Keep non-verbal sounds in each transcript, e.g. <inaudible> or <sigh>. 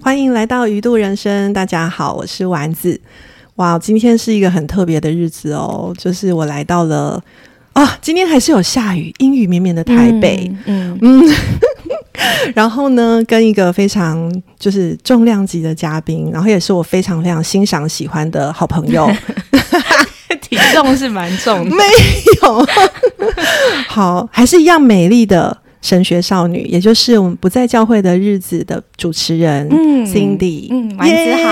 欢迎来到鱼度人生，大家好，我是丸子。哇，今天是一个很特别的日子哦，就是我来到了啊，今天还是有下雨，阴雨绵绵的台北，嗯嗯，<laughs> 然后呢，跟一个非常就是重量级的嘉宾，然后也是我非常非常欣赏喜欢的好朋友，<laughs> 体重是蛮重，<laughs> 没有，好，还是一样美丽的。神学少女，也就是我们不在教会的日子的主持人嗯，Cindy，嗯，丸子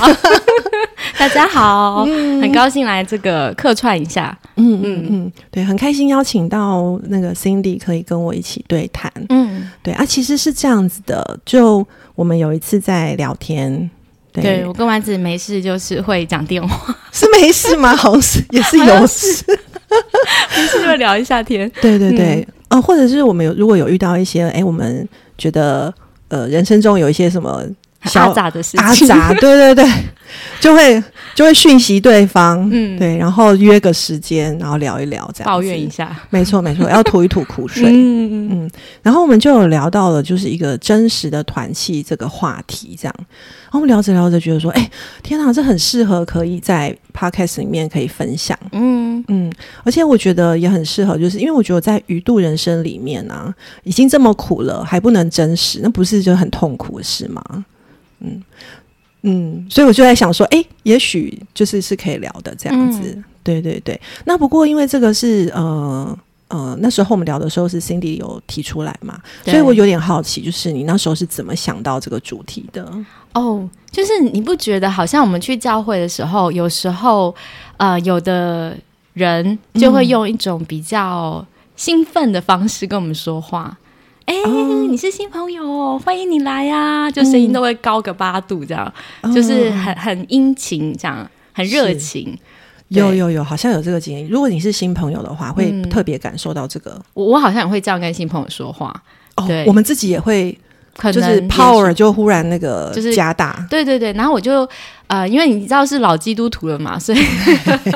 好，<laughs> 大家好，很高兴来这个客串一下，嗯嗯嗯，对，很开心邀请到那个 Cindy 可以跟我一起对谈，嗯，对啊，其实是这样子的，就我们有一次在聊天，对。我跟丸子没事就是会讲电话，是没事吗？好像是也是有事，<laughs> 没事就聊一下天，对对对。哦，或者是我们有如果有遇到一些哎，我们觉得呃人生中有一些什么 <laughs> 阿杂的事情，阿杂，对对对，<laughs> 就会就会讯息对方，嗯，对，然后约个时间，然后聊一聊，这样抱怨一下，没错没错，要吐一吐苦水，<laughs> 嗯嗯嗯，然后我们就有聊到了就是一个真实的团契这个话题，这样。然后我们聊着聊着，觉得说：“哎，天哪，这很适合可以在 podcast 里面可以分享。”嗯。嗯，而且我觉得也很适合，就是因为我觉得在鱼度人生里面呢，已经这么苦了，还不能真实，那不是就很痛苦的事吗？嗯嗯，所以我就在想说：“哎，也许就是是可以聊的这样子。”对对对。那不过因为这个是呃。呃，那时候我们聊的时候是 Cindy 有提出来嘛，所以我有点好奇，就是你那时候是怎么想到这个主题的？哦，就是你不觉得好像我们去教会的时候，有时候呃，有的人就会用一种比较兴奋的方式跟我们说话，哎，你是新朋友，欢迎你来呀，就声音都会高个八度，这样，就是很很殷勤，这样很热情。有有有，好像有这个经验。如果你是新朋友的话，会特别感受到这个。我我好像也会这样跟新朋友说话。哦，我们自己也会，就是 power 就忽然那个就是加大。对对对，然后我就呃，因为你知道是老基督徒了嘛，所以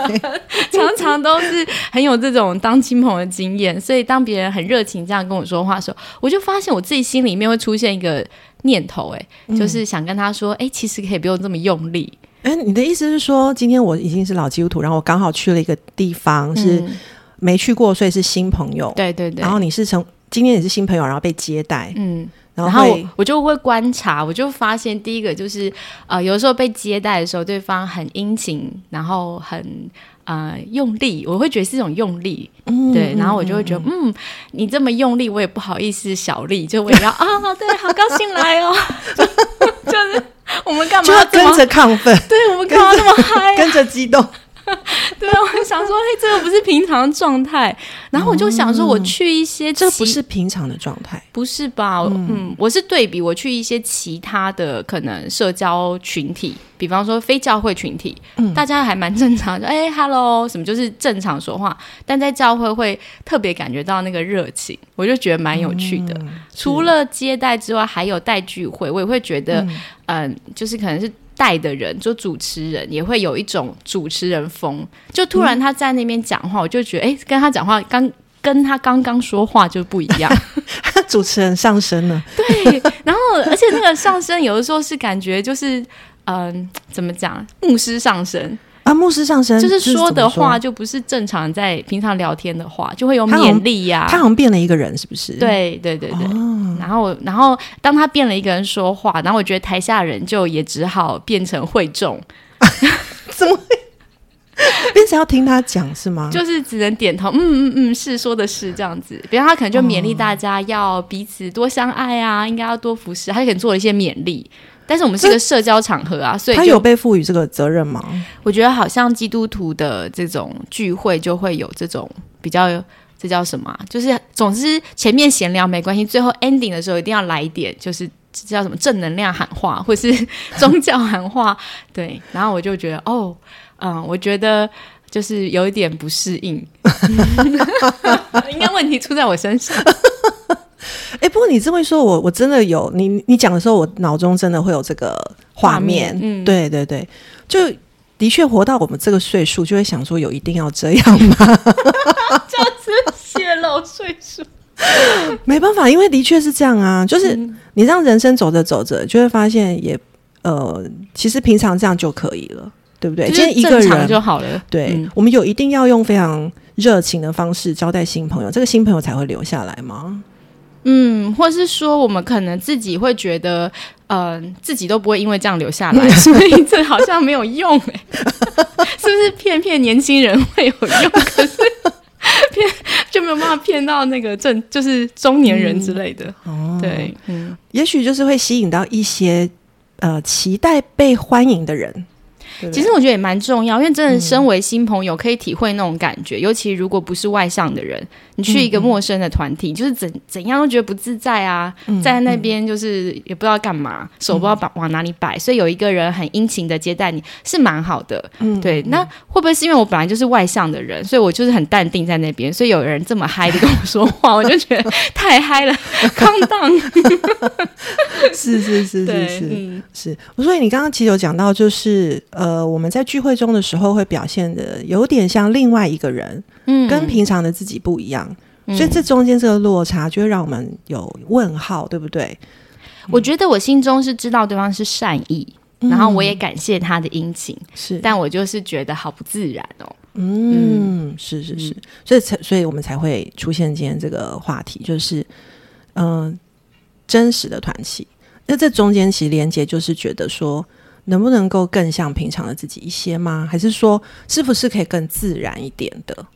<laughs> 常常都是很有这种当亲朋的经验。所以当别人很热情这样跟我说话的时候，我就发现我自己心里面会出现一个念头，哎，就是想跟他说，哎，其实可以不用这么用力。哎，你的意思是说，今天我已经是老基督徒，然后我刚好去了一个地方是没去过，所以是新朋友。对对对。然后你是从今天也是新朋友，然后被接待。嗯。然后我就会观察，我就发现第一个就是呃，有时候被接待的时候，对方很殷勤，然后很呃用力，我会觉得是一种用力。嗯。对。然后我就会觉得，嗯，你这么用力，我也不好意思小力，就我也要啊，对，好高兴来哦，<laughs> <laughs> 就是。我们干嘛就要跟着亢奋？对我们干嘛那么嗨？跟着激动。<laughs> 对啊，我想说，哎，这个不是平常状态。然后我就想说，我去一些，这不是平常的状态，不是吧？嗯，我是对比我去一些其他的可能社交群体，比方说非教会群体，大家还蛮正常的。哎，hello，什么就是正常说话。但在教会会特别感觉到那个热情，我就觉得蛮有趣的。除了接待之外，还有带聚会，我也会觉得，嗯，就是可能是。带的人，就主持人也会有一种主持人风，就突然他在那边讲话，我就觉得，哎，跟他讲话刚跟他刚刚说话就不一样，<laughs> 主持人上升了。对，然后而且那个上升有的时候是感觉就是，嗯，怎么讲，牧师上升。啊，牧师上身就是说的话，就不是正常在平常聊天的话，就会有勉励呀。他好像变了一个人，是不是？对对对对。然后，然后当他变了一个人说话，然后我觉得台下人就也只好变成会众，<laughs> 怎么会 <laughs> 变成要听他讲是吗？就是只能点头，嗯嗯嗯，是说的是这样子。比方他可能就勉励大家要彼此多相爱啊，应该要多服侍，他可能做了一些勉励。但是我们是一个社交场合啊，所以他有被赋予这个责任吗？我觉得好像基督徒的这种聚会就会有这种比较，这叫什么？就是总之前面闲聊没关系，最后 ending 的时候一定要来一点，就是叫什么正能量喊话，或是宗教喊话。<laughs> 对，然后我就觉得哦，嗯，我觉得就是有一点不适应，<laughs> 应该问题出在我身上。哎，不过你这么一说，我我真的有你你讲的时候，我脑中真的会有这个画面。嗯，对对对，就的确活到我们这个岁数，就会想说，有一定要这样吗？<laughs> 这样子泄露岁数，没办法，因为的确是这样啊。就是你让人生走着走着，就会发现也呃，其实平常这样就可以了，对不对？今天一个人就好了。对，我们有一定要用非常热情的方式招待新朋友，这个新朋友才会留下来吗？嗯，或是说我们可能自己会觉得，嗯，自己都不会因为这样留下来，<laughs> 所以这好像没有用哎，<laughs> 是不是骗骗年轻人会有用？<laughs> 可是骗就没有办法骗到那个正就是中年人之类的哦。对，嗯，也许就是会吸引到一些呃期待被欢迎的人。其实我觉得也蛮重要，因为真的身为新朋友，可以体会那种感觉，尤其如果不是外向的人。你去一个陌生的团体，就是怎怎样都觉得不自在啊，在那边就是也不知道干嘛，手不知道把往哪里摆，所以有一个人很殷勤的接待你是蛮好的。嗯，对。那会不会是因为我本来就是外向的人，所以我就是很淡定在那边，所以有人这么嗨的跟我说话，我就觉得太嗨了，<laughs> 康荡。是是是是是是。所以你刚刚其实有讲到，就是呃，我们在聚会中的时候会表现的有点像另外一个人。嗯，跟平常的自己不一样，所以这中间这个落差就会让我们有问号，对不对？我觉得我心中是知道对方是善意，然后我也感谢他的殷勤，是，但我就是觉得好不自然哦。嗯，是是是，所以才，所以我们才会出现今天这个话题，就是嗯，真实的团契。那这中间其实连接就是觉得说，能不能够更像平常的自己一些吗？还是说，是不是可以更自然一点的？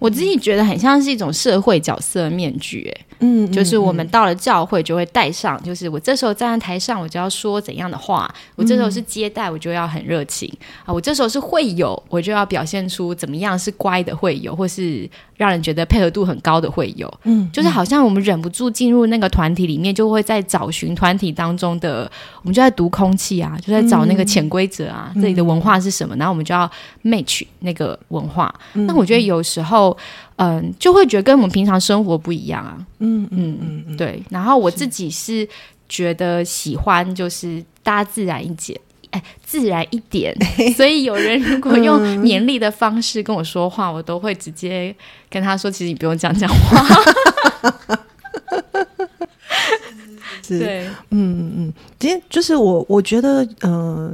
我自己觉得很像是一种社会角色面具，哎，嗯，就是我们到了教会就会戴上，就是我这时候站在台上，我就要说怎样的话；我这时候是接待，我就要很热情啊；我这时候是会友，我就要表现出怎么样是乖的会友，或是。让人觉得配合度很高的会有，嗯，就是好像我们忍不住进入那个团体里面，就会在找寻团体当中的，我们就在读空气啊，就在找那个潜规则啊，这里的文化是什么，然后我们就要 match 那个文化。那我觉得有时候，嗯，就会觉得跟我们平常生活不一样啊，嗯嗯嗯，对。然后我自己是觉得喜欢，就是大家自然一点。哎，自然一点。<laughs> 所以有人如果用勉励的方式跟我说话，我都会直接跟他说：“其实你不用这样讲话。”是，对，嗯嗯嗯。今天就是我，我觉得，呃，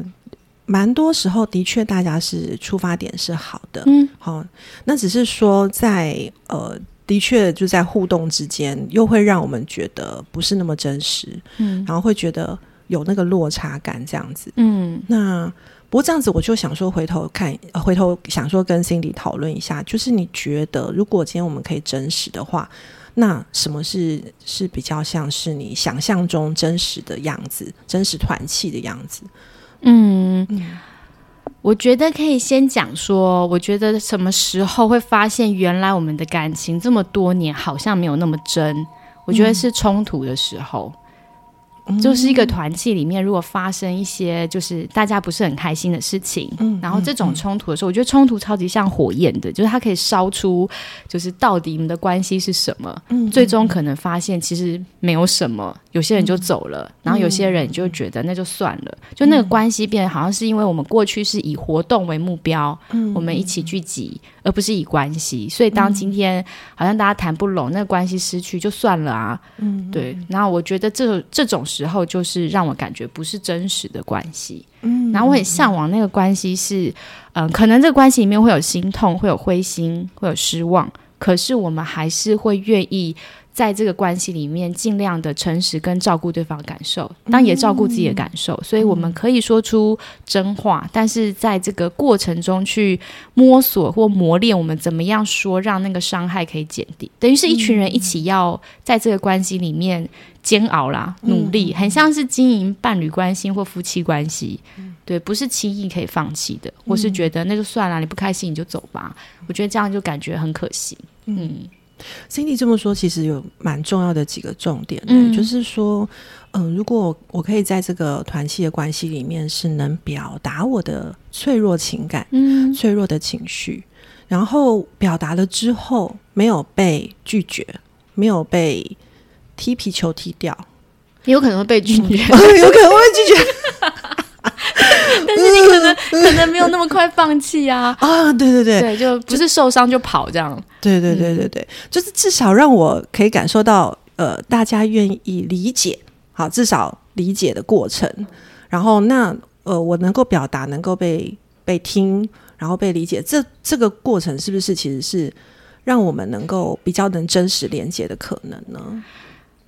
蛮多时候的确大家是出发点是好的，嗯，好。那只是说，在呃，的确就在互动之间，又会让我们觉得不是那么真实，嗯，然后会觉得。有那个落差感，这样子。嗯，那不过这样子，我就想说，回头看，回头想说跟 Cindy 讨论一下，就是你觉得，如果今天我们可以真实的话，那什么是是比较像是你想象中真实的样子，真实团气的样子？嗯，我觉得可以先讲说，我觉得什么时候会发现原来我们的感情这么多年好像没有那么真？我觉得是冲突的时候。就是一个团契里面，如果发生一些就是大家不是很开心的事情，嗯，然后这种冲突的时候，我觉得冲突超级像火焰的，就是它可以烧出，就是到底你们的关系是什么，嗯，最终可能发现其实没有什么，有些人就走了，然后有些人就觉得那就算了，就那个关系变得好像是因为我们过去是以活动为目标，嗯，我们一起聚集，而不是以关系，所以当今天好像大家谈不拢，那个关系失去就算了啊，嗯，对，然后我觉得这这种时候就是让我感觉不是真实的关系，嗯，然后我很向往那个关系是，嗯，可能这个关系里面会有心痛，会有灰心，会有失望，可是我们还是会愿意。在这个关系里面，尽量的诚实跟照顾对方感受，当也照顾自己的感受，所以我们可以说出真话，但是在这个过程中去摸索或磨练，我们怎么样说，让那个伤害可以减低，等于是一群人一起要在这个关系里面煎熬啦，努力，很像是经营伴侣关系或夫妻关系，对，不是轻易可以放弃的。我是觉得那就算了，你不开心你就走吧，我觉得这样就感觉很可惜，嗯。Cindy 这么说，其实有蛮重要的几个重点，嗯，就是说，嗯，如果我可以在这个团契的关系里面，是能表达我的脆弱情感，嗯，脆弱的情绪，然后表达了之后没有被拒绝，没有被踢皮球踢掉，有可能会被拒绝，<laughs> 有可能会拒绝。但是你可能可能没有那么快放弃啊！啊，对对对，对，就不是受伤就跑这样。对对对对对，就是至少让我可以感受到，呃，大家愿意理解，好，至少理解的过程。然后那呃，我能够表达，能够被被听，然后被理解，这这个过程是不是其实是让我们能够比较能真实连接的可能呢？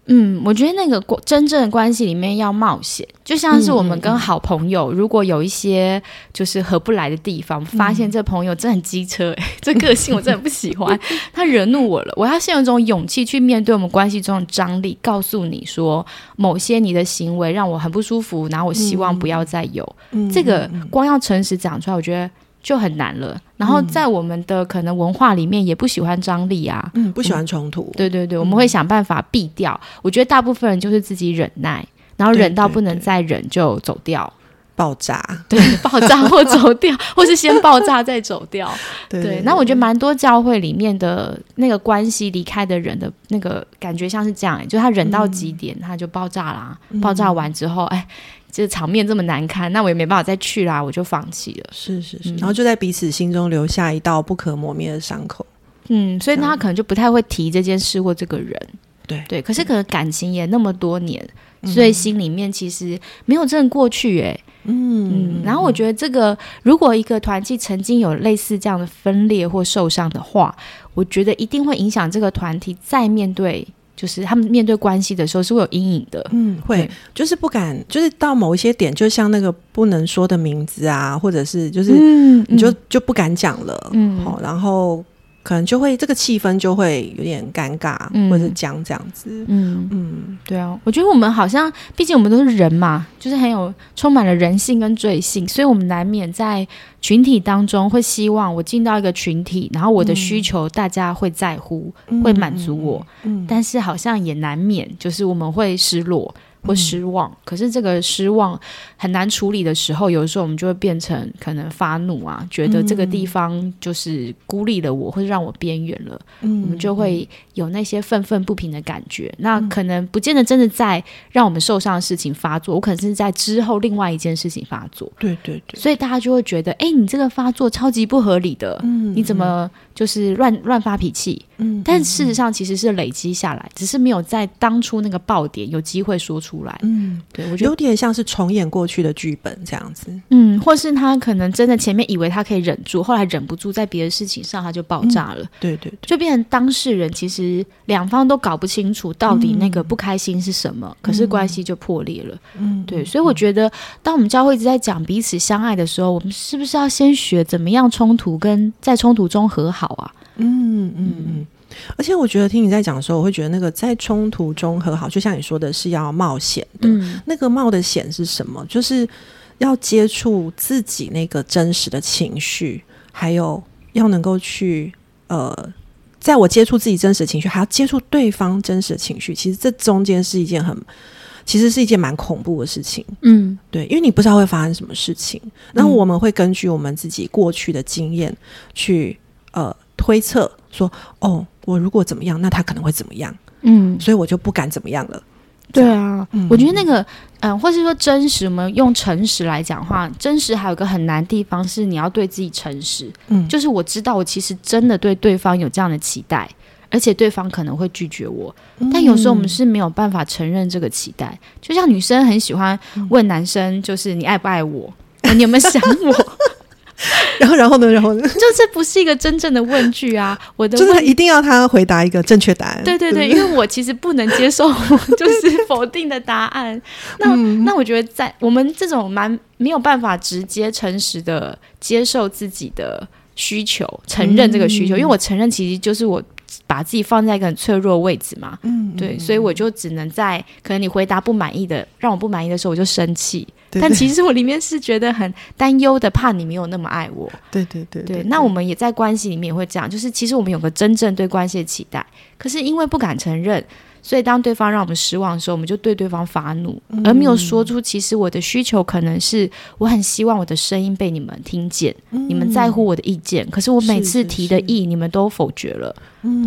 嗯，我觉得那个真正的关系里面要冒险，就像是我们跟好朋友，如果有一些就是合不来的地方，发现这朋友真的很机车，<laughs> 这个性我真的不喜欢，他惹怒我了，我要先有一种勇气去面对我们关系中的张力，告诉你说某些你的行为让我很不舒服，然后我希望不要再有。这个，光要诚实讲出来，我觉得。就很难了，然后在我们的可能文化里面也不喜欢张力啊，嗯，不喜欢冲突，对对对，我们会想办法避掉。我觉得大部分人就是自己忍耐，然后忍到不能再忍就走掉，爆炸，对，<laughs> 爆炸或走掉，<laughs> 或是先爆炸再走掉。对，那我觉得蛮多教会里面的那个关系离开的人的那个感觉像是这样，就他忍到极点他就爆炸啦，爆炸完之后，哎。这场面这么难堪，那我也没办法再去啦，我就放弃了。是是是，然后就在彼此心中留下一道不可磨灭的伤口。嗯，所以他可能就不太会提这件事或这个人。对对，可是可能感情也那么多年，所以心里面其实没有真的过去。哎，嗯嗯。然后我觉得这个，如果一个团体曾经有类似这样的分裂或受伤的话，我觉得一定会影响这个团体再面对。就是他们面对关系的时候是会有阴影的，嗯，会就是不敢，就是到某一些点，就像那个不能说的名字啊，或者是就是你就就不敢讲了，嗯，好，然后。可能就会这个气氛就会有点尴尬，或者僵这样子。嗯嗯，对啊，我觉得我们好像，毕竟我们都是人嘛，就是很有充满了人性跟罪性，所以我们难免在群体当中会希望我进到一个群体，然后我的需求大家会在乎，会满足我。嗯，但是好像也难免就是我们会失落。或失望，可是这个失望很难处理的时候，有的时候我们就会变成可能发怒啊，觉得这个地方就是孤立了我，或者让我边缘了，我们就会有那些愤愤不平的感觉。那可能不见得真的在让我们受伤的事情发作，我可能是在之后另外一件事情发作。对对对，所以大家就会觉得，哎，你这个发作超级不合理的，你怎么就是乱乱发脾气？嗯，但事实上其实是累积下来，只是没有在当初那个爆点有机会说出来。嗯，对我觉得有点像是重演过去的剧本这样子。嗯，或是他可能真的前面以为他可以忍住，后来忍不住，在别的事情上他就爆炸了。对对，就变成当事人其实两方都搞不清楚到底那个不开心是什么，可是关系就破裂了。嗯，对，所以我觉得当我们教会一直在讲彼此相爱的时候，我们是不是要先学怎么样冲突跟在冲突中和好啊？嗯嗯嗯。而且我觉得听你在讲的时候，我会觉得那个在冲突中和好，就像你说的是要冒险的。那个冒的险是什么？就是要接触自己那个真实的情绪，还有要能够去呃，在我接触自己真实的情绪，还要接触对方真实的情绪。其实这中间是一件很，其实是一件蛮恐怖的事情。嗯，对，因为你不知道会发生什么事情。然后我们会根据我们自己过去的经验去呃推测说，哦。我如果怎么样，那他可能会怎么样？嗯，所以我就不敢怎么样了。对啊，我觉得那个，嗯，或是说真实，我们用诚实来讲话，真实还有个很难地方是你要对自己诚实。嗯，就是我知道我其实真的对对方有这样的期待，而且对方可能会拒绝我，但有时候我们是没有办法承认这个期待。就像女生很喜欢问男生，就是你爱不爱我？<laughs> 你有没有想我？然后，然后呢？然后呢？就这不是一个真正的问句啊！<laughs> 我的就是一定要他回答一个正确答案。对对对，因为我其实不能接受 <laughs> 就是否定的答案。<laughs> 那那我觉得，在我们这种蛮没有办法直接诚实的接受自己的需求，承认这个需求，因为我承认其实就是我把自己放在一个很脆弱的位置嘛。嗯，对，所以我就只能在可能你回答不满意的，让我不满意的时候，我就生气。但其实我里面是觉得很担忧的，怕你没有那么爱我。对对对对。那我们也在关系里面也会这样，就是其实我们有个真正对关系的期待，可是因为不敢承认。所以，当对方让我们失望的时候，我们就对对方发怒，而没有说出其实我的需求可能是我很希望我的声音被你们听见，你们在乎我的意见。可是我每次提的意，你们都否决了。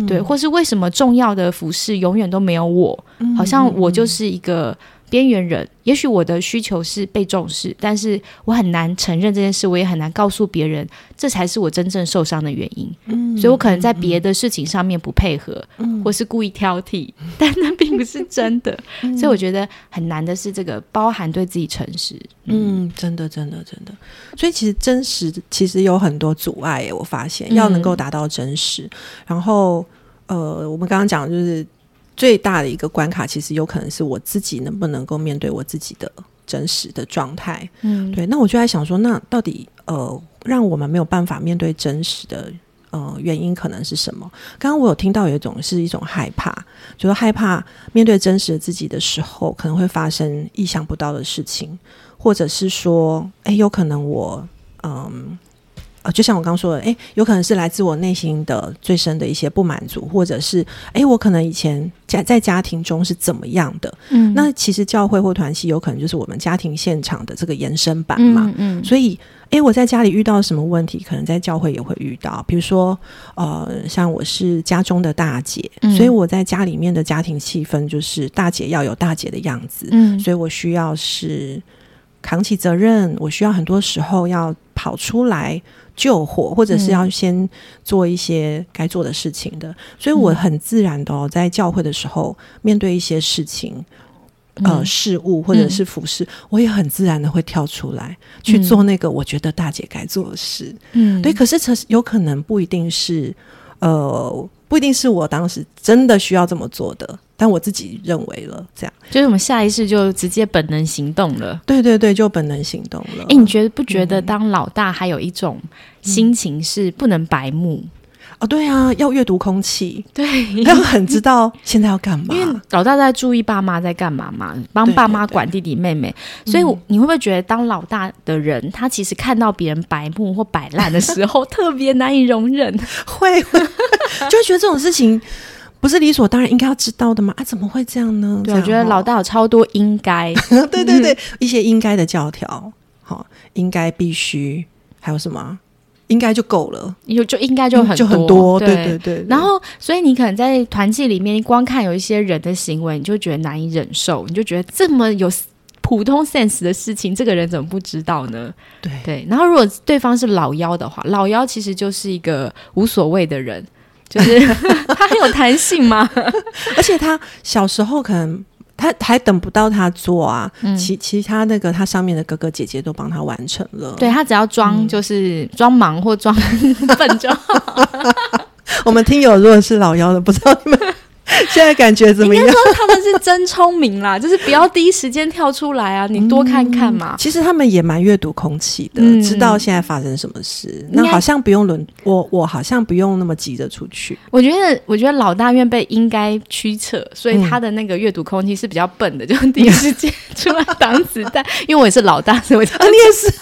对，或是为什么重要的服饰永远都没有我？好像我就是一个。边缘人，也许我的需求是被重视，但是我很难承认这件事，我也很难告诉别人，这才是我真正受伤的原因。嗯，所以我可能在别的事情上面不配合，嗯，或是故意挑剔，<laughs> 但那并不是真的。所以我觉得很难的是这个包含对自己诚实。嗯，真的，真的，真的。所以其实真实其实有很多阻碍，我发现要能够达到真实。然后，呃，我们刚刚讲就是。最大的一个关卡，其实有可能是我自己能不能够面对我自己的真实的状态。嗯，对。那我就在想说，那到底呃，让我们没有办法面对真实的呃原因可能是什么？刚刚我有听到有一种是一种害怕，就是害怕面对真实的自己的时候，可能会发生意想不到的事情，或者是说，哎，有可能我嗯。就像我刚刚说的，哎，有可能是来自我内心的最深的一些不满足，或者是哎，我可能以前家在家庭中是怎么样的？嗯，那其实教会或团契有可能就是我们家庭现场的这个延伸版嘛。嗯，所以哎，我在家里遇到什么问题，可能在教会也会遇到。比如说，呃，像我是家中的大姐，所以我在家里面的家庭气氛就是大姐要有大姐的样子。嗯，所以我需要是扛起责任，我需要很多时候要跑出来。救火，或者是要先做一些该做的事情的，所以我很自然的在教会的时候，面对一些事情、呃事物或者是服饰，我也很自然的会跳出来去做那个我觉得大姐该做的事。嗯，对。可是，有可能不一定是，呃，不一定是我当时真的需要这么做的。但我自己认为了，这样就是我们下意识就直接本能行动了。对对对，就本能行动了。哎，你觉得不觉得当老大还有一种心情是不能白目？哦，对啊，要阅读空气，对，要很知道现在要干嘛。因为老大在注意爸妈在干嘛嘛，帮爸妈管弟弟妹妹，所以你会不会觉得当老大的人，他其实看到别人白目或摆烂的时候，<laughs> 特别难以容忍？会，<laughs> 就会觉得这种事情。不是理所当然应该要知道的吗？啊，怎么会这样呢？我觉得老大有超多应该，<laughs> 对对对，一些应该的教条，好，应该必须，还有什么应该就够了，有就应该就很就很多，对对对。然后，所以你可能在团契里面，光看有一些人的行为，你就觉得难以忍受，你就觉得这么有普通 sense 的事情，这个人怎么不知道呢？对对。然后，如果对方是老妖的话，老妖其实就是一个无所谓的人。就是 <laughs> 他很有弹性嘛，<laughs> 而且他小时候可能他还等不到他做啊，其其他那个他上面的哥哥姐姐都帮他完成了，对他只要装就是装忙或装 <laughs> 笨就好。<laughs> 我们听友如果是老幺的，不知道你们。<laughs> 现在感觉怎么样？说他们是真聪明啦，<laughs> 就是不要第一时间跳出来啊，你多看看嘛。其实他们也蛮阅读空气的，知道现在发生什么事。那好像不用轮我，我好像不用那么急着出去。我觉得，我觉得老大院被应该驱策，所以他的那个阅读空气是比较笨的，就第一时间出来挡子弹。<laughs> 因为我也是老大，所以我啊，你也是。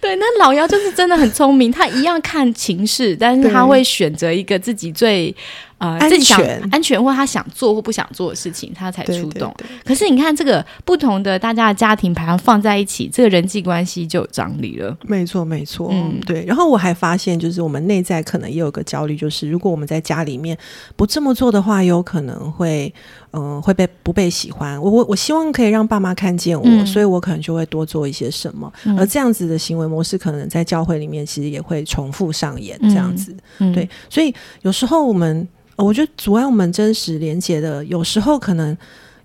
对，那老妖就是真的很聪明，他一样看情势，但是他会选择一个自己最。呃，安全安全，或他想做或不想做的事情，他才出动。可是你看，这个不同的大家的家庭排行放在一起，这个人际关系就有张力了。没错，没错。嗯，对。然后我还发现，就是我们内在可能也有个焦虑，就是如果我们在家里面不这么做的话，有可能会嗯会被不被喜欢。我我我希望可以让爸妈看见我，所以我可能就会多做一些什么。而这样子的行为模式，可能在教会里面其实也会重复上演。这样子，对。所以有时候我们。我觉得阻碍我们真实连接的，有时候可能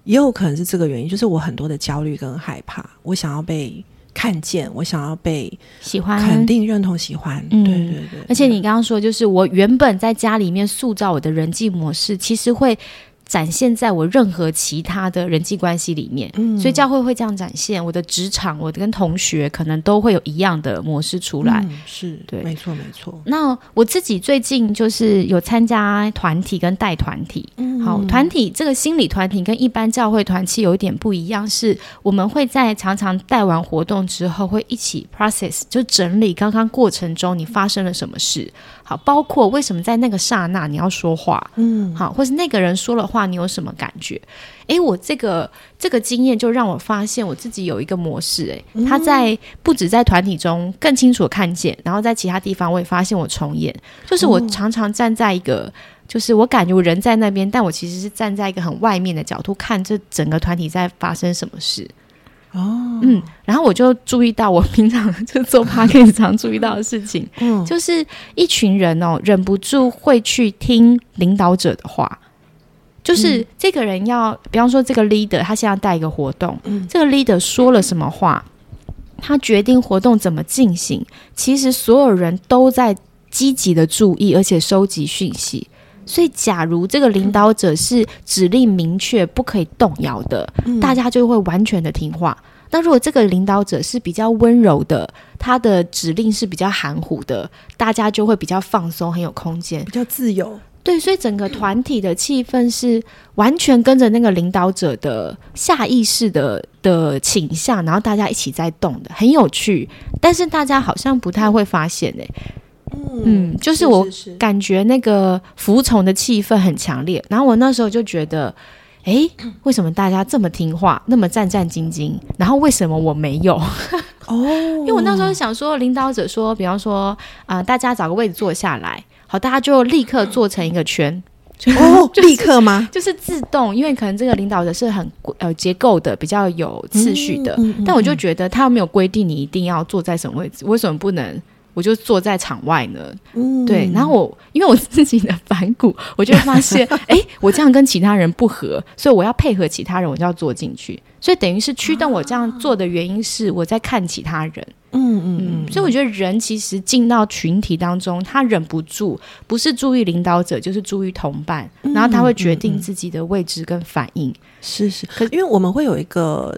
也有可能是这个原因，就是我很多的焦虑跟害怕，我想要被看见，我想要被喜欢、肯定、认同、喜欢。对对对。而且你刚刚说，就是我原本在家里面塑造我的人际模式，其实会。展现在我任何其他的人际关系里面，所以教会会这样展现。我的职场，我跟同学可能都会有一样的模式出来。是对，没错没错。那我自己最近就是有参加团体跟带团体，然好，团体这个心理团体跟一般教会团契有一点不一样，是我们会在常常带完活动之后，会一起 process 就整理刚刚过程中你发生了什么事。好，包括为什么在那个刹那你要说话，嗯，好，或是那个人说了话，你有什么感觉？诶，我这个这个经验就让我发现我自己有一个模式，诶，他在不止在团体中更清楚看见，然后在其他地方我也发现我重演，就是我常常站在一个。就是我感觉我人在那边，但我其实是站在一个很外面的角度看这整个团体在发生什么事。哦，嗯，然后我就注意到我平常就做 p a r k 常注意到的事情，嗯，就是一群人哦，忍不住会去听领导者的话。就是这个人要，比方说这个 leader 他现在带一个活动，嗯，这个 leader 说了什么话，他决定活动怎么进行，其实所有人都在积极的注意，而且收集讯息。所以，假如这个领导者是指令明确、不可以动摇的，大家就会完全的听话。那如果这个领导者是比较温柔的，他的指令是比较含糊的，大家就会比较放松，很有空间，比较自由。对，所以整个团体的气氛是完全跟着那个领导者的下意识的的倾向，然后大家一起在动的，很有趣。但是大家好像不太会发现诶。嗯，就是我感觉那个服从的气氛很强烈，然后我那时候就觉得，哎，为什么大家这么听话，那么战战兢兢？然后为什么我没有？<laughs> <laughs> 哦，因为我那时候想说，领导者说，比方说啊，大家找个位置坐下来，好，大家就立刻做成一个圈。哦，<laughs> 立刻吗？就是自动，因为可能这个领导者是很呃结构的，比较有次序的。但我就觉得他没有规定你一定要坐在什么位置，为什么不能？我就坐在场外呢，对，然后我因为我自己的反骨，<laughs> 我就发现，<laughs> 哎，我这样跟其他人不合，所以我要配合其他人，我就要坐进去，所以等于是驱动我这样做的原因是我在看其他人，嗯嗯嗯，所以我觉得人其实进到群体当中，他忍不住不是注意领导者，就是注意同伴，然后他会决定自己的位置跟反应，是是，可因为我们会有一个，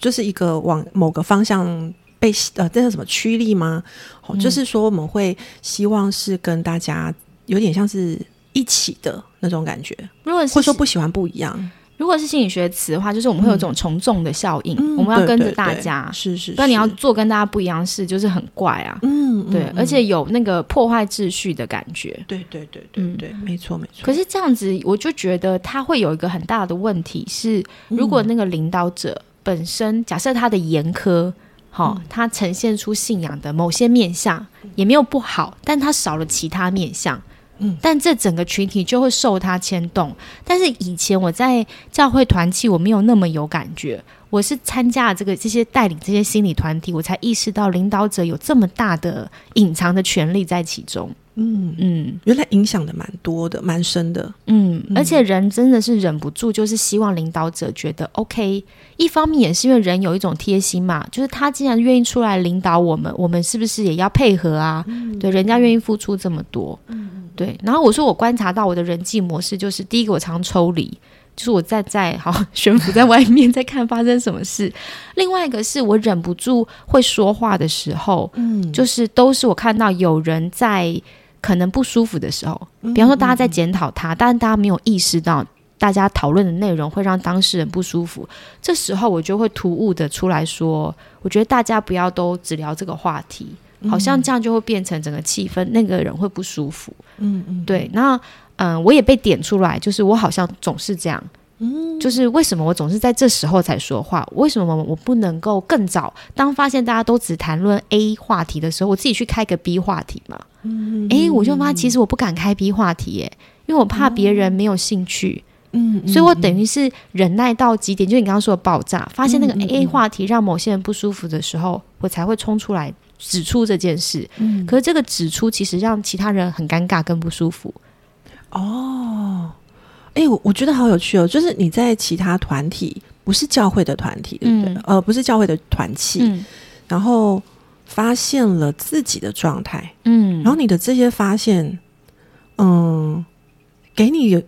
就是一个往某个方向。被呃，这是什么驱力吗？哦，就是说我们会希望是跟大家有点像是一起的那种感觉。如果是或说不喜欢不一样，如果是心理学词的话，就是我们会有种从众的效应，我们要跟着大家。是是，不然你要做跟大家不一样事，就是很怪啊。嗯，对，而且有那个破坏秩序的感觉。对对对对对，没错没错。可是这样子，我就觉得他会有一个很大的问题是，如果那个领导者本身假设他的严苛。好，他呈现出信仰的某些面相也没有不好，但他少了其他面相，嗯，但这整个群体就会受他牵动。但是以前我在教会团契，我没有那么有感觉，我是参加了这个这些带领这些心理团体，我才意识到领导者有这么大的隐藏的权利在其中。嗯嗯，原来影响的蛮多的，蛮深的。嗯，而且人真的是忍不住，就是希望领导者觉得 OK。一方面也是因为人有一种贴心嘛，就是他既然愿意出来领导我们，我们是不是也要配合啊？对，人家愿意付出这么多，嗯对。然后我说我观察到我的人际模式，就是第一个我常抽离，就是我在在好悬浮在外面在看发生什么事。<laughs> 另外一个是我忍不住会说话的时候，嗯，就是都是我看到有人在。可能不舒服的时候，比方说大家在检讨他，但是大家没有意识到大家讨论的内容会让当事人不舒服。这时候我就会突兀的出来说：“我觉得大家不要都只聊这个话题，好像这样就会变成整个气氛，那个人会不舒服。”嗯嗯，对。那嗯，我也被点出来，就是我好像总是这样。嗯，就是为什么我总是在这时候才说话？为什么我不能够更早？当发现大家都只谈论 A 话题的时候，我自己去开个 B 话题嘛？嗯，哎，我就发现其实我不敢开 B 话题，哎，因为我怕别人没有兴趣。嗯，所以我等于是忍耐到极点，就你刚刚说的爆炸，发现那个 A 话题让某些人不舒服的时候，我才会冲出来指出这件事。嗯，可是这个指出其实让其他人很尴尬跟不舒服。哦。哎，我我觉得好有趣哦！就是你在其他团体，不是教会的团体，对不对？呃，不是教会的团契，然后发现了自己的状态，嗯，然后你的这些发现，嗯，给你有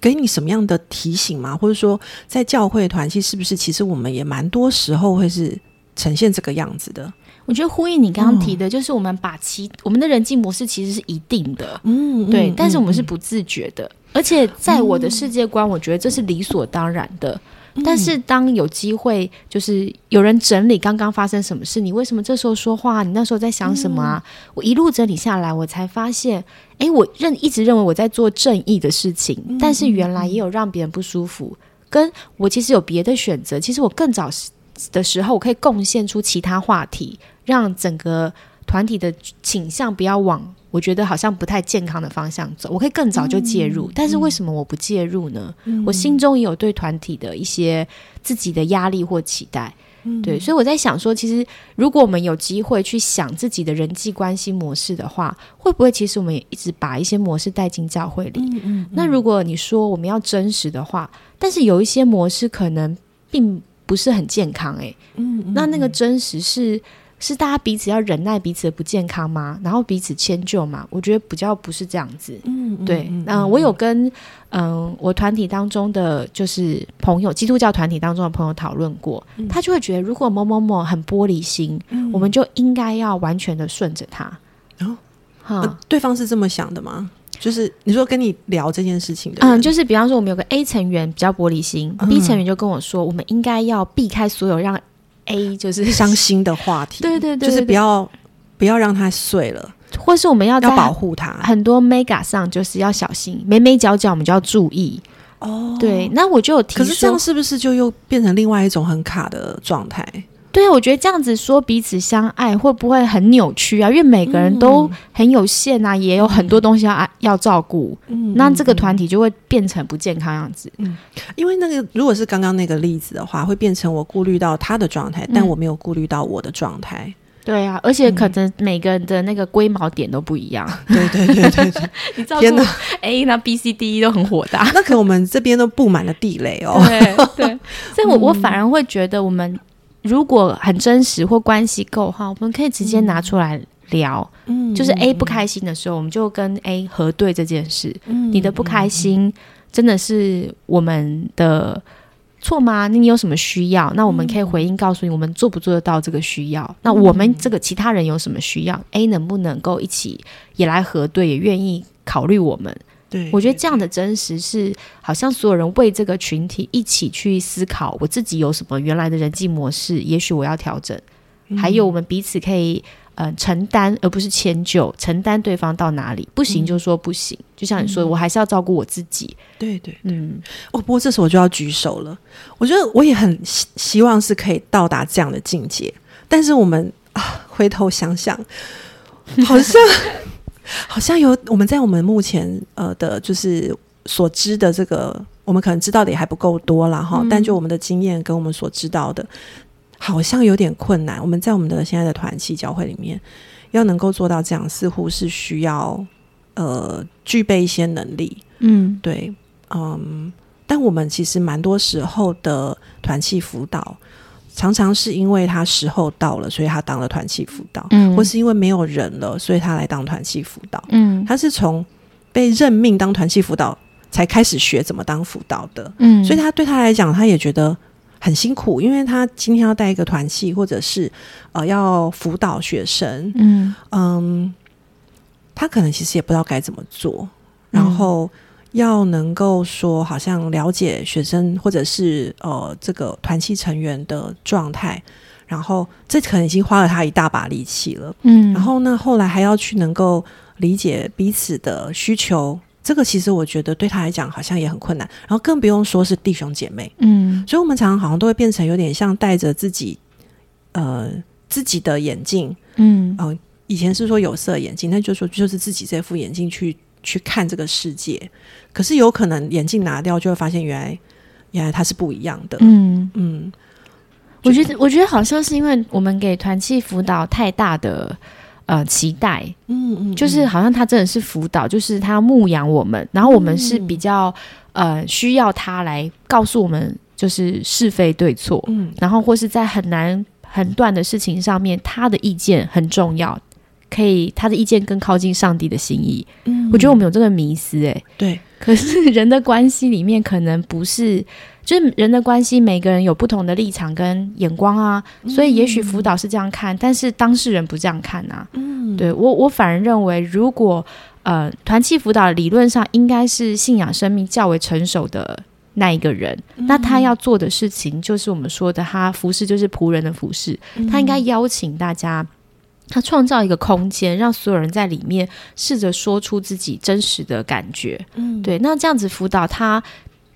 给你什么样的提醒吗？或者说，在教会团契，是不是其实我们也蛮多时候会是呈现这个样子的？我觉得呼应你刚刚提的，就是我们把其我们的人际模式其实是一定的，嗯，对，但是我们是不自觉的。而且在我的世界观，我觉得这是理所当然的。但是当有机会，就是有人整理刚刚发生什么事，你为什么这时候说话？你那时候在想什么啊？我一路整理下来，我才发现，哎，我认一直认为我在做正义的事情，但是原来也有让别人不舒服。跟我其实有别的选择，其实我更早的时候，我可以贡献出其他话题，让整个团体的倾向不要往。我觉得好像不太健康的方向走，我可以更早就介入，但是为什么我不介入呢？我心中也有对团体的一些自己的压力或期待，对，所以我在想说，其实如果我们有机会去想自己的人际关系模式的话，会不会其实我们也一直把一些模式带进教会里？那如果你说我们要真实的话，但是有一些模式可能并不是很健康，诶，嗯，那那个真实是。是大家彼此要忍耐彼此的不健康吗？然后彼此迁就嘛？我觉得比较不是这样子。嗯，对。嗯，我有跟嗯我团体当中的就是朋友，基督教团体当中的朋友讨论过，他就会觉得如果某某某很玻璃心，我们就应该要完全的顺着他。哦，哈，对方是这么想的吗？就是你说跟你聊这件事情的，嗯，就是比方说我们有个 A 成员比较玻璃心，B 成员就跟我说，我们应该要避开所有让。A 就是伤心的话题，对对对，就是不要不要让它碎了，或是我们要要保护它。很多 mega 上就是要小心，眉眉角角我们就要注意。哦，对，那我就有提，可是这样是不是就又变成另外一种很卡的状态？对啊，我觉得这样子说彼此相爱会不会很扭曲啊？因为每个人都很有限啊，也有很多东西要爱要照顾。嗯，那这个团体就会变成不健康样子。嗯，因为那个如果是刚刚那个例子的话，会变成我顾虑到他的状态，但我没有顾虑到我的状态。对啊，而且可能每个人的那个龟毛点都不一样。对对对对对，<laughs> 你照顾 A 那 B、C、D、E 都很火大。那可能我们这边都布满了地雷哦。对对，所以我我反而会觉得我们。如果很真实或关系够哈，我们可以直接拿出来聊。嗯，就是 A 不开心的时候，我们就跟 A 核对这件事。嗯，你的不开心真的是我们的错吗？那你有什么需要？那我们可以回应告诉你，我们做不做得到这个需要？那我们这个其他人有什么需要？A 能不能够一起也来核对，也愿意考虑我们？对，我觉得这样的真实是，好像所有人为这个群体一起去思考，我自己有什么原来的人际模式，也许我要调整。还有我们彼此可以呃承担，而不是迁就，承担对方到哪里不行就说不行。就像你说，我还是要照顾我自己。对对，嗯。哦，不过这时候我就要举手了。我觉得我也很希希望是可以到达这样的境界，但是我们啊，回头想想，好像。好像有我们在我们目前呃的，就是所知的这个，我们可能知道的也还不够多了哈。但就我们的经验跟我们所知道的，好像有点困难。我们在我们的现在的团契教会里面，要能够做到这样，似乎是需要呃具备一些能力。嗯，对，嗯，但我们其实蛮多时候的团契辅导。常常是因为他时候到了，所以他当了团契辅导，嗯，或是因为没有人了，所以他来当团契辅导，嗯，他是从被任命当团契辅导才开始学怎么当辅导的，嗯，所以他对他来讲，他也觉得很辛苦，因为他今天要带一个团契，或者是呃要辅导学生，嗯。嗯，他可能其实也不知道该怎么做，然后。要能够说，好像了解学生或者是呃这个团契成员的状态，然后这可能已经花了他一大把力气了。嗯，然后呢，后来还要去能够理解彼此的需求，这个其实我觉得对他来讲好像也很困难。然后更不用说是弟兄姐妹，嗯，所以我们常常好像都会变成有点像戴着自己呃自己的眼镜，嗯，哦，以前是说有色眼镜，那就说就是自己这副眼镜去。去看这个世界，可是有可能眼镜拿掉，就会发现原来原来它是不一样的。嗯。嗯，我觉得我觉得好像是因为我们给团契辅导太大的呃期待，嗯嗯，就是好像他真的是辅导，就是他牧养我们，然后我们是比较呃需要他来告诉我们就是是非对错，嗯，然后或是在很难很断的事情上面，他的意见很重要。可以，他的意见更靠近上帝的心意。嗯，我觉得我们有这个迷思，哎，对。可是人的关系里面，可能不是，就是人的关系，每个人有不同的立场跟眼光啊。所以，也许辅导是这样看，但是当事人不这样看啊。嗯，对我，我反而认为，如果呃，团契辅导理论上应该是信仰生命较为成熟的那一个人，那他要做的事情就是我们说的，他服侍就是仆人的服侍，他应该邀请大家，他创造一个空间，让所有人在里面试着说出自己真实的感觉。嗯，对，那这样子辅导他。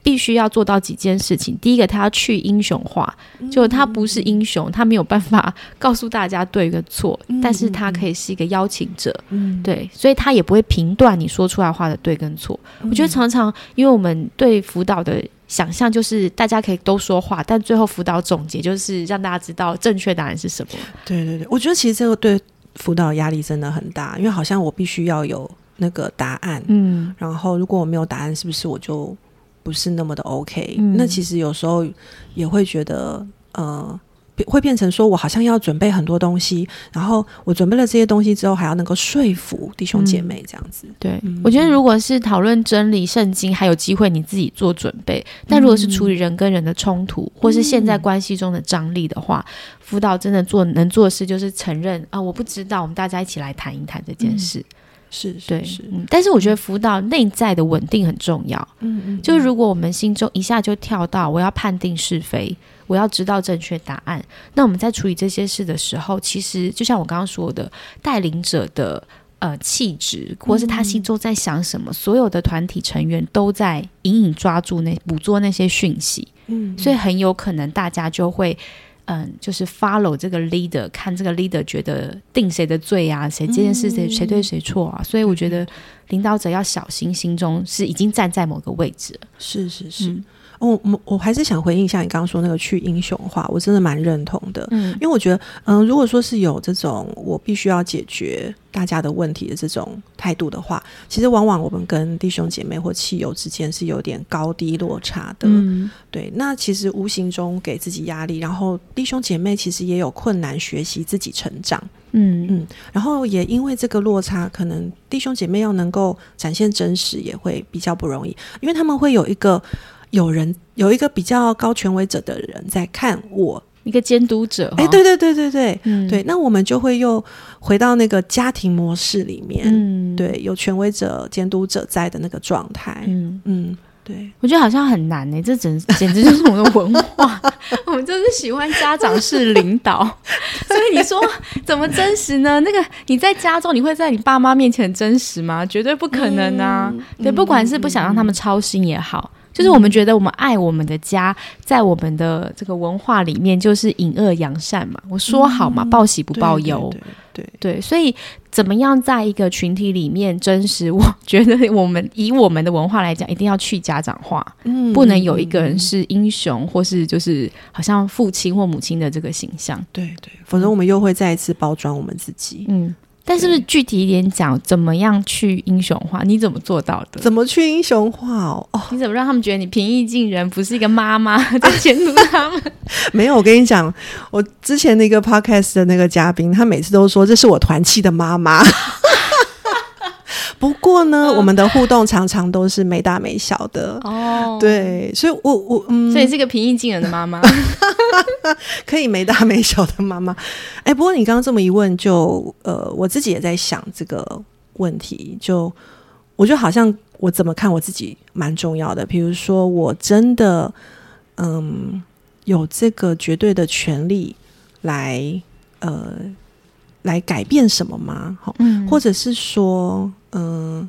必须要做到几件事情。第一个，他要去英雄化，就他不是英雄，他没有办法告诉大家对跟错，但是他可以是一个邀请者，嗯对，所以他也不会评断你说出来话的对跟错。我觉得常常，因为我们对辅导的想象就是大家可以都说话，但最后辅导总结就是让大家知道正确答案是什么。对对对，我觉得其实这个对辅导压力真的很大，因为好像我必须要有那个答案，嗯，然后如果我没有答案，是不是我就？不是那么的 OK，那其实有时候也会觉得，呃，会变成说我好像要准备很多东西，然后我准备了这些东西之后，还要能够说服弟兄姐妹这样子。对，我觉得如果是讨论真理、圣经，还有机会你自己做准备；但如果是处理人跟人的冲突，或是现在关系中的张力的话，辅导真的做能做的事就是承认啊，我不知道，我们大家一起来谈一谈这件事。是，对，是，但是我觉得辅导内在的稳定很重要。嗯嗯，就如果我们心中一下就跳到我要判定是非，我要知道正确答案，那我们在处理这些事的时候，其实就像我刚刚说的，带领者的呃气质，或是他心中在想什么，所有的团体成员都在隐隐抓住那捕捉那些讯息。嗯，所以很有可能大家就会。嗯，就是 follow 这个 leader，看这个 leader 觉得定谁的罪啊，谁这件事谁谁对谁错啊，所以我觉得领导者要小心，心中是已经站在某个位置。是是是。我我我还是想回应一下你刚刚说那个去英雄化，我真的蛮认同的。嗯，因为我觉得，嗯，如果说是有这种我必须要解决大家的问题的这种态度的话，其实往往我们跟弟兄姐妹或亲友之间是有点高低落差的。嗯，对。那其实无形中给自己压力，然后弟兄姐妹其实也有困难学习自己成长。嗯嗯，然后也因为这个落差，可能弟兄姐妹要能够展现真实也会比较不容易，因为他们会有一个。有人有一个比较高权威者的人在看我，一个监督者。哎，对对对对对，对。那我们就会又回到那个家庭模式里面，嗯，对，有权威者、监督者在的那个状态。嗯嗯，对，我觉得好像很难呢，这简简直就是我们的文化，<laughs> 我们就是喜欢家长式领导。<laughs> 所以你说怎么真实呢？那个你在家中，你会在你爸妈面前真实吗？绝对不可能啊！对，不管是不想让他们操心也好。就是我们觉得我们爱我们的家，在我们的这个文化里面，就是隐恶扬善嘛。我说好嘛，报喜不报忧，对对。所以怎么样在一个群体里面真实？我觉得我们以我们的文化来讲，一定要去家长化，嗯，不能有一个人是英雄，或是就是好像父亲或母亲的这个形象，对对，否则我们又会再一次包装我们自己，嗯。但是不是具体一点讲，怎么样去英雄化？你怎么做到的？怎么去英雄化哦？你怎么让他们觉得你平易近人，不是一个妈妈 <laughs> 在监督他们？<laughs> 没有，我跟你讲，我之前那个 podcast 的那个嘉宾，他每次都说这是我团契的妈妈。不过呢，我们的互动常常都是没大没小的哦。对，所以，我我嗯，所以是个平易近人的妈妈，<laughs> 可以没大没小的妈妈。哎，不过你刚刚这么一问，就呃，我自己也在想这个问题。就我觉得好像我怎么看我自己蛮重要的。比如说，我真的嗯有这个绝对的权利来呃来改变什么吗？好，或者是说。嗯，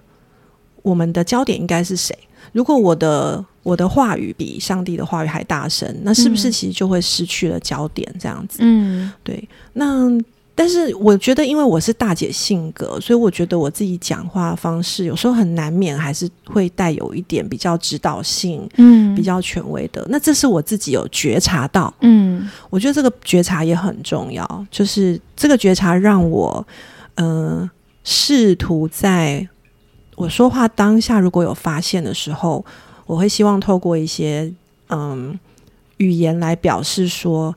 我们的焦点应该是谁？如果我的我的话语比上帝的话语还大声，那是不是其实就会失去了焦点？这样子，嗯，对。那但是我觉得，因为我是大姐性格，所以我觉得我自己讲话方式有时候很难免还是会带有一点比较指导性，嗯，比较权威的。那这是我自己有觉察到，嗯，我觉得这个觉察也很重要，就是这个觉察让我，嗯。试图在我说话当下，如果有发现的时候，我会希望透过一些嗯语言来表示说，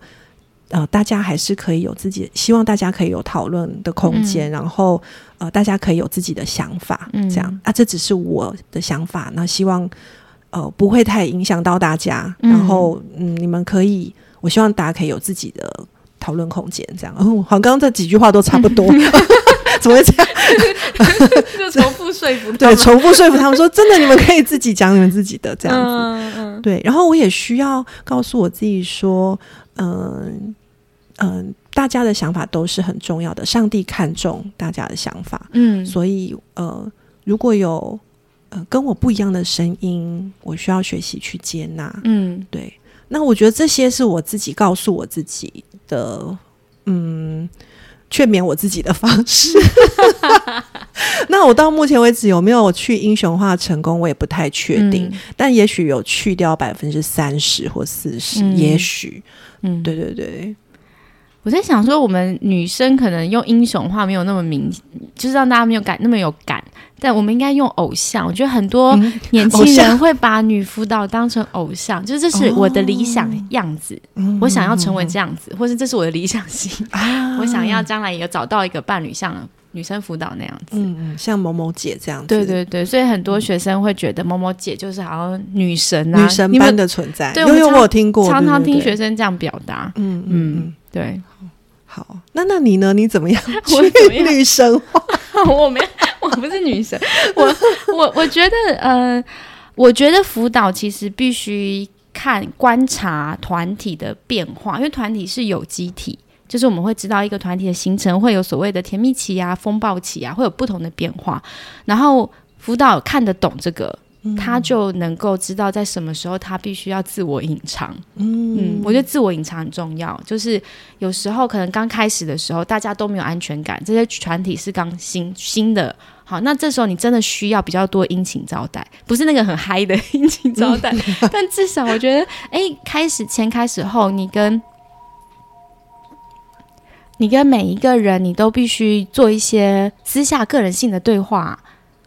呃，大家还是可以有自己，希望大家可以有讨论的空间，然后呃，大家可以有自己的想法，这样啊，这只是我的想法，那希望呃不会太影响到大家，然后嗯，你们可以，我希望大家可以有自己的讨论空间，这样。好，刚刚这几句话都差不多。<laughs> <laughs> 怎么会这样？<laughs> 就重复说服对，重复说服他们说，真的，你们可以自己讲你们自己的这样子。嗯嗯。对，然后我也需要告诉我自己说，嗯嗯，大家的想法都是很重要的，上帝看重大家的想法。嗯，所以呃，如果有呃跟我不一样的声音，我需要学习去接纳。嗯，对。那我觉得这些是我自己告诉我自己的，嗯，劝勉我自己的方式。<laughs> 那我到目前为止有没有去英雄化成功，我也不太确定。但也许有去掉百分之三十或四十，也许，嗯，对对对。我在想说，我们女生可能用英雄化没有那么明，就是让大家没有感那么有感。但我们应该用偶像。我觉得很多年轻人会把女辅导当成偶像，就是这是我的理想样子，我想要成为这样子，或是这是我的理想型啊，<laughs> 我想要将来也找到一个伴侣，像女生辅导那样子，嗯嗯，像某某姐这样子。对对对，所以很多学生会觉得某某姐就是好像女神啊，女神般的存在。对，因为我听过，常常听学生这样表达。嗯嗯，对。好，那那你呢？你怎么样？<laughs> 我女神化？<laughs> 我没，我不是女神。我我我觉得，呃，<laughs> 我觉得辅导其实必须看观察团体的变化，因为团体是有机体，就是我们会知道一个团体的形成会有所谓的甜蜜期啊、风暴期啊，会有不同的变化。然后辅导看得懂这个。他就能够知道在什么时候他必须要自我隐藏。嗯，我觉得自我隐藏很重要。就是有时候可能刚开始的时候，大家都没有安全感，这些团体是刚新新的。好，那这时候你真的需要比较多殷勤招待，不是那个很嗨的殷勤招待，<laughs> 但至少我觉得，哎，开始前开始后，你跟你跟每一个人，你都必须做一些私下个人性的对话。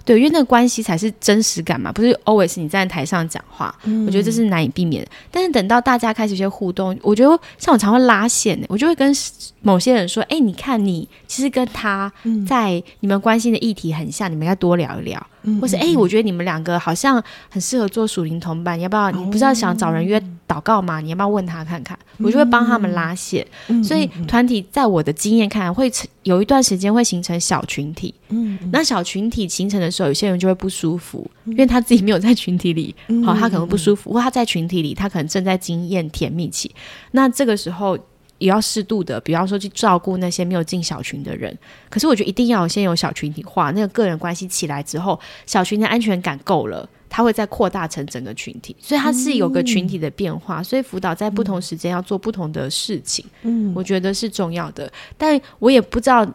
对，因为那个关系才是真实感嘛，不是 always 你站在台上讲话，我觉得这是难以避免的。但是等到大家开始一些互动，我觉得像我常会拉线，我就会跟某些人说：“哎，你看你其实跟他在你们关心的议题很像，你们应该多聊一聊。”或是哎，我觉得你们两个好像很适合做属灵同伴，你要不要？你不是要想找人约祷告吗？你要不要问他看看？我就会帮他们拉线。所以团体在我的经验看来，会有一段时间会形成小群体。嗯，那小群体形成的时候，有些人就会不舒服，因为他自己没有在群体里，好，他可能不舒服。或他在群体里，他可能正在经验甜蜜期。那这个时候。也要适度的，比方说去照顾那些没有进小群的人。可是我觉得一定要先有小群体化，那个个人关系起来之后，小群的安全感够了，它会再扩大成整个群体。所以它是有个群体的变化。所以辅导在不同时间要做不同的事情，嗯，我觉得是重要的。但我也不知道。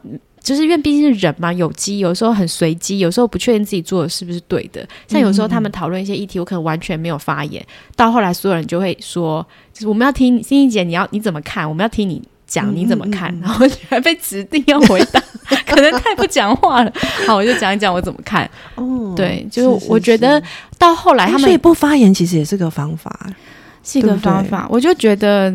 就是因为毕竟是人嘛，有机，有时候很随机，有时候不确定自己做的是不是对的。像有时候他们讨论一些议题，我可能完全没有发言，到后来所有人就会说，就是我们要听欣怡姐，你要你怎么看？我们要听你讲你怎么看，然后还被指定要回答，<laughs> 可能太不讲话了。好，我就讲一讲我怎么看。哦，对，就是我觉得到后来他们所以不发言其实也是个方法，是一个方法。我就觉得，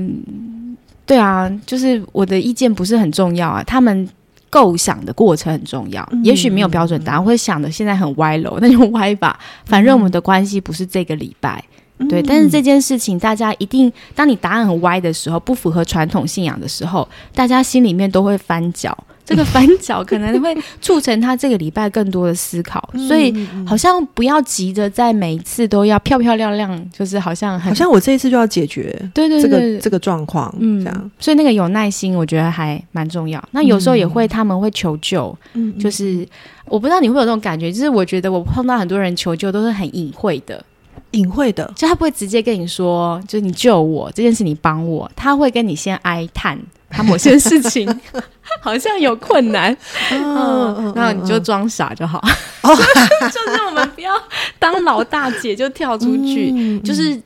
对啊，就是我的意见不是很重要啊，他们。构想的过程很重要，也许没有标准答案，会想的现在很歪楼，<laughs> 那就歪吧。反正我们的关系不是这个礼拜，对。但是这件事情，大家一定，当你答案很歪的时候，不符合传统信仰的时候，大家心里面都会翻脚。<laughs> 这个翻脚可能会促成他这个礼拜更多的思考，<laughs> 所以好像不要急着在每一次都要漂漂亮亮，就是好像好像我这一次就要解决对对这个这个状况，嗯，这样，所以那个有耐心，我觉得还蛮重要。那有时候也会他们会求救，嗯，就是我不知道你会有这种感觉，就是我觉得我碰到很多人求救都是很隐晦的，隐晦的，就他不会直接跟你说，就是你救我这件事，你帮我，他会跟你先哀叹。他某些事情 <laughs> 好像有困难，<laughs> 嗯，那你就装傻就好，<laughs> 就是我们不要当老大姐就跳出去，就是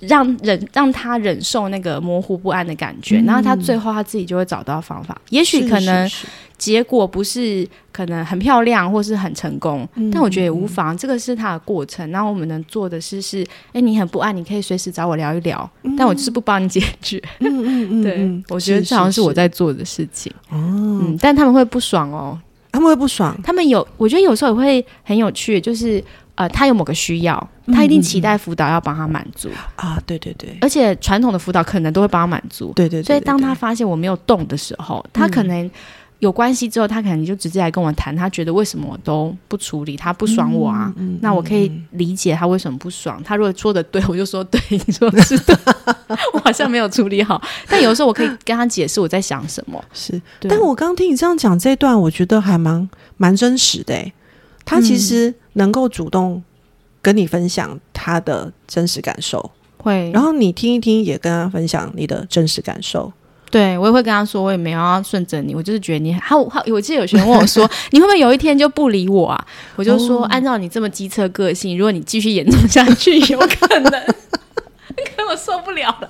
让忍让他忍受那个模糊不安的感觉，然后他最后他自己就会找到方法，也许可能。结果不是可能很漂亮或是很成功，但我觉得也无妨，这个是他的过程。然后我们能做的是，是哎，你很不安，你可以随时找我聊一聊，但我就是不帮你解决。嗯嗯嗯，<laughs> 对，我觉得这好像是我在做的事情。哦，嗯，但他们会不爽哦，他们会不爽。他们有，我觉得有时候也会很有趣，就是呃，他有某个需要，他一定期待辅导要帮他满足啊。对对对，而且传统的辅导可能都会帮他满足。对对，所以当他发现我没有动的时候，他可能。有关系之后，他可能就直接来跟我谈，他觉得为什么我都不处理，他不爽我啊？那我可以理解他为什么不爽。他如果说的对，我就说对，你说是的，我好像没有处理好。<laughs> 但有时候我可以跟他解释我在想什么。是，但我刚听你这样讲这段，我觉得还蛮蛮真实的。他其实能够主动跟你分享他的真实感受，会，然后你听一听，也跟他分享你的真实感受。对，我也会跟他说，我也没有要顺着你，我就是觉得你，他，他，我记得有学生问我说，你会不会有一天就不理我啊？我就说，按照你这么机车个性，如果你继续严重下去，有可能，<laughs> 可我受不了了。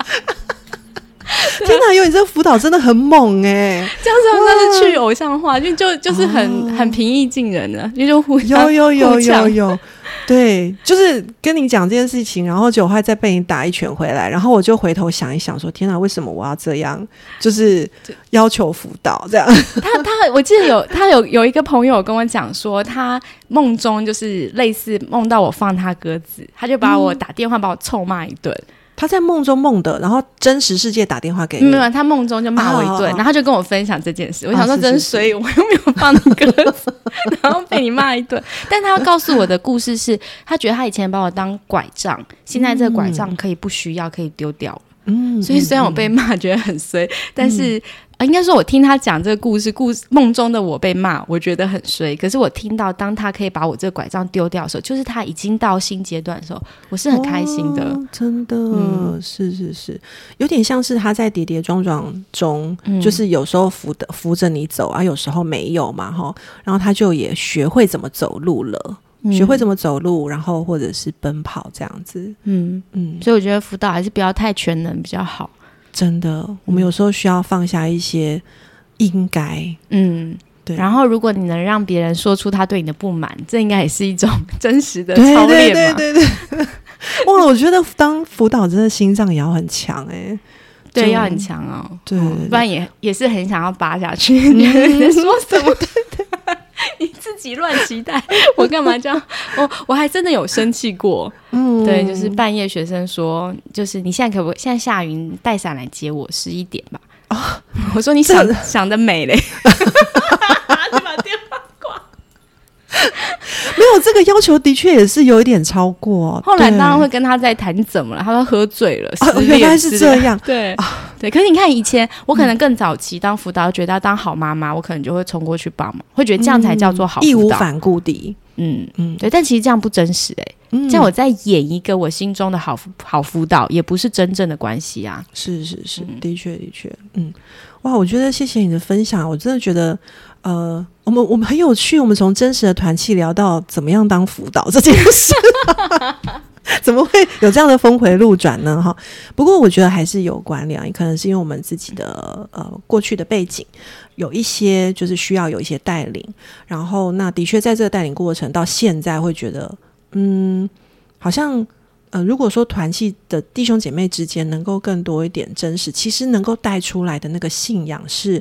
<laughs> 天哪，有你这个辅导真的很猛哎！这样子那是去偶像化，就就就是很很平易近人的，就就互有有有 <laughs> 有有。对，就是跟你讲这件事情，然后就还再被你打一拳回来，然后我就回头想一想，说天哪，为什么我要这样？就是要求辅导这样。<laughs> 他他，我记得有他有有一个朋友跟我讲说，他梦中就是类似梦到我放他鸽子，他就把我打电话把我臭骂一顿。他在梦中梦的，然后真实世界打电话给你，没有？他梦中就骂我一顿，然后他就跟我分享这件事。我想说真衰，我又没有放鸽子，然后被你骂一顿。<laughs> 但他要告诉我的故事是，他觉得他以前把我当拐杖，现在这个拐杖可以不需要，可以丢掉。嗯，所以虽然我被骂觉得很衰，但是。啊，应该说，我听他讲这个故事，故事梦中的我被骂，我觉得很衰。可是我听到，当他可以把我这个拐杖丢掉的时候，就是他已经到新阶段的时候，我是很开心的。真的，是是是，有点像是他在跌跌撞撞中，就是有时候扶的扶着你走啊，有时候没有嘛，哈。然后他就也学会怎么走路了，学会怎么走路，然后或者是奔跑这样子。嗯嗯，所以我觉得辅导还是不要太全能比较好。真的，我们有时候需要放下一些应该，嗯，对。然后，如果你能让别人说出他对你的不满，这应该也是一种真实的 <laughs> 操练嘛。对对对，哇，我觉得当辅导真的心脏也要很强哎，对，要很强哦，对，不然也也是很想要扒下去。你在 <laughs> 说什么？<laughs> 你自己乱期待，<laughs> 我干嘛这样？我我还真的有生气过。嗯，对，就是半夜学生说，就是你现在可不现在下雨，带伞来接我十一点吧。哦，我说你想想的美嘞。<laughs> <laughs> 没有这个要求，的确也是有一点超过。后来当然会跟他在谈，怎么了？他说喝醉了，原来是这样。对对，可是你看以前，我可能更早期当辅导，觉得当好妈妈，我可能就会冲过去帮忙，会觉得这样才叫做好，义无反顾的。嗯嗯，对。但其实这样不真实哎，这样我在演一个我心中的好好辅导，也不是真正的关系啊。是是是，的确的确，嗯，哇，我觉得谢谢你的分享，我真的觉得。呃，我们我们很有趣，我们从真实的团契聊到怎么样当辅导这件事，<laughs> 怎么会有这样的峰回路转呢？哈，不过我觉得还是有关联，也可能是因为我们自己的呃过去的背景有一些就是需要有一些带领，然后那的确在这个带领过程到现在会觉得，嗯，好像呃，如果说团契的弟兄姐妹之间能够更多一点真实，其实能够带出来的那个信仰是，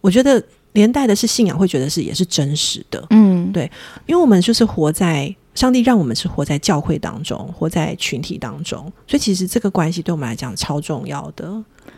我觉得。连带的是信仰，会觉得是也是真实的，嗯，对，因为我们就是活在上帝让我们是活在教会当中，活在群体当中，所以其实这个关系对我们来讲超重要的。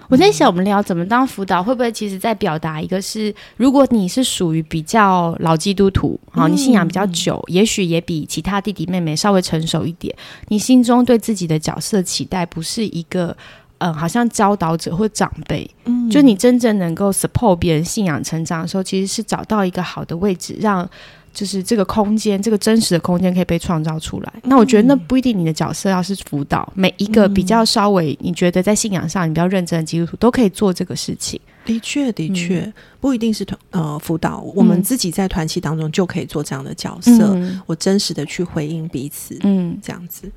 我在想，我们聊怎么当辅导，会不会其实在表达一个是，如果你是属于比较老基督徒，好，你信仰比较久，也许也比其他弟弟妹妹稍微成熟一点，你心中对自己的角色期待不是一个。嗯，好像教导者或长辈，嗯，就你真正能够 support 别人信仰成长的时候，其实是找到一个好的位置，让就是这个空间，这个真实的空间可以被创造出来。那我觉得那不一定，你的角色要是辅导，每一个比较稍微你觉得在信仰上你比较认真的基督徒都可以做这个事情。的确，的确不一定是团呃辅导，我们自己在团契当中就可以做这样的角色，我真实的去回应彼此，嗯，这样子，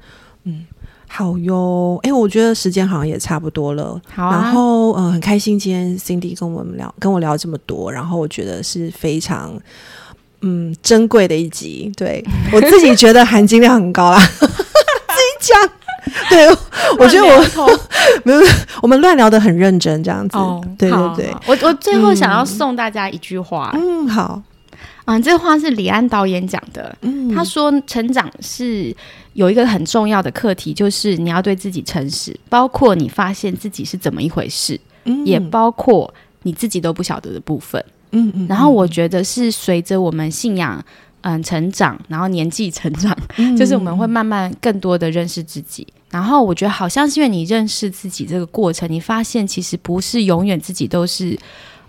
嗯。好哟，哎，我觉得时间好像也差不多了。好，然后嗯，很开心今天 Cindy 跟我们聊，跟我聊这么多，然后我觉得是非常嗯珍贵的一集。对 <laughs> 我自己觉得含金量很高啦，<laughs> 自己讲。对，我觉得我 <laughs> 没有，我们乱聊的很认真，这样子。对对对，我我最后想要送大家一句话。嗯，好。啊，这话是李安导演讲的。嗯，他说成长是有一个很重要的课题，就是你要对自己诚实，包括你发现自己是怎么一回事，也包括你自己都不晓得的部分。嗯嗯。然后我觉得是随着我们信仰嗯成长，然后年纪成长，<laughs> 就是我们会慢慢更多的认识自己。然后我觉得好像是因为你认识自己这个过程，你发现其实不是永远自己都是。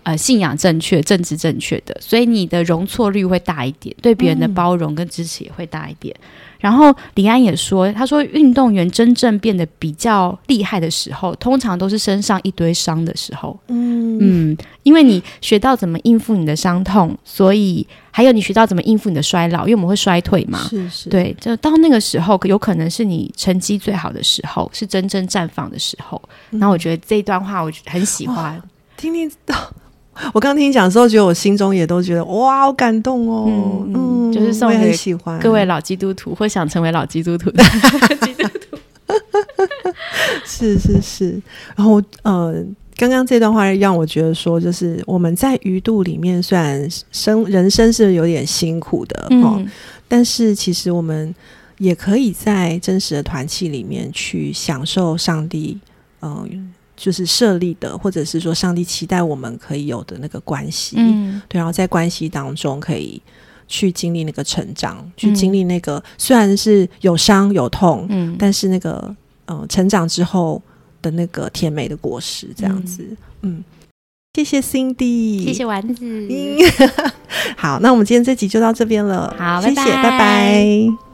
呃，信仰正确、政治正确的，所以你的容错率会大一点，对别人的包容跟支持也会大一点。然后李安也说，他说运动员真正变得比较厉害的时候，通常都是身上一堆伤的时候。嗯嗯，因为你学到怎么应付你的伤痛，所以还有你学到怎么应付你的衰老，因为我们会衰退嘛。是是，对，就到那个时候，有可能是你成绩最好的时候，是真正绽放的时候。那我觉得这一段话，我很喜欢，听听到。<laughs> 我刚听你讲的时候，觉得我心中也都觉得哇，好感动哦。嗯，就是送给各位老基督徒或想成为老基督徒的 <laughs> 基督徒。<laughs> 是是是。然后呃，刚刚这段话让我觉得说，就是我们在鱼肚里面，虽然生人生是有点辛苦的哦，但是其实我们也可以在真实的团契里面去享受上帝嗯。就是设立的，或者是说上帝期待我们可以有的那个关系，嗯，对，然后在关系当中可以去经历那个成长，去经历那个虽然是有伤有痛，嗯，但是那个呃成长之后的那个甜美的果实，这样子，嗯，谢谢 Cindy，谢谢丸子，<laughs> 好，那我们今天这集就到这边了，好，谢谢，拜拜。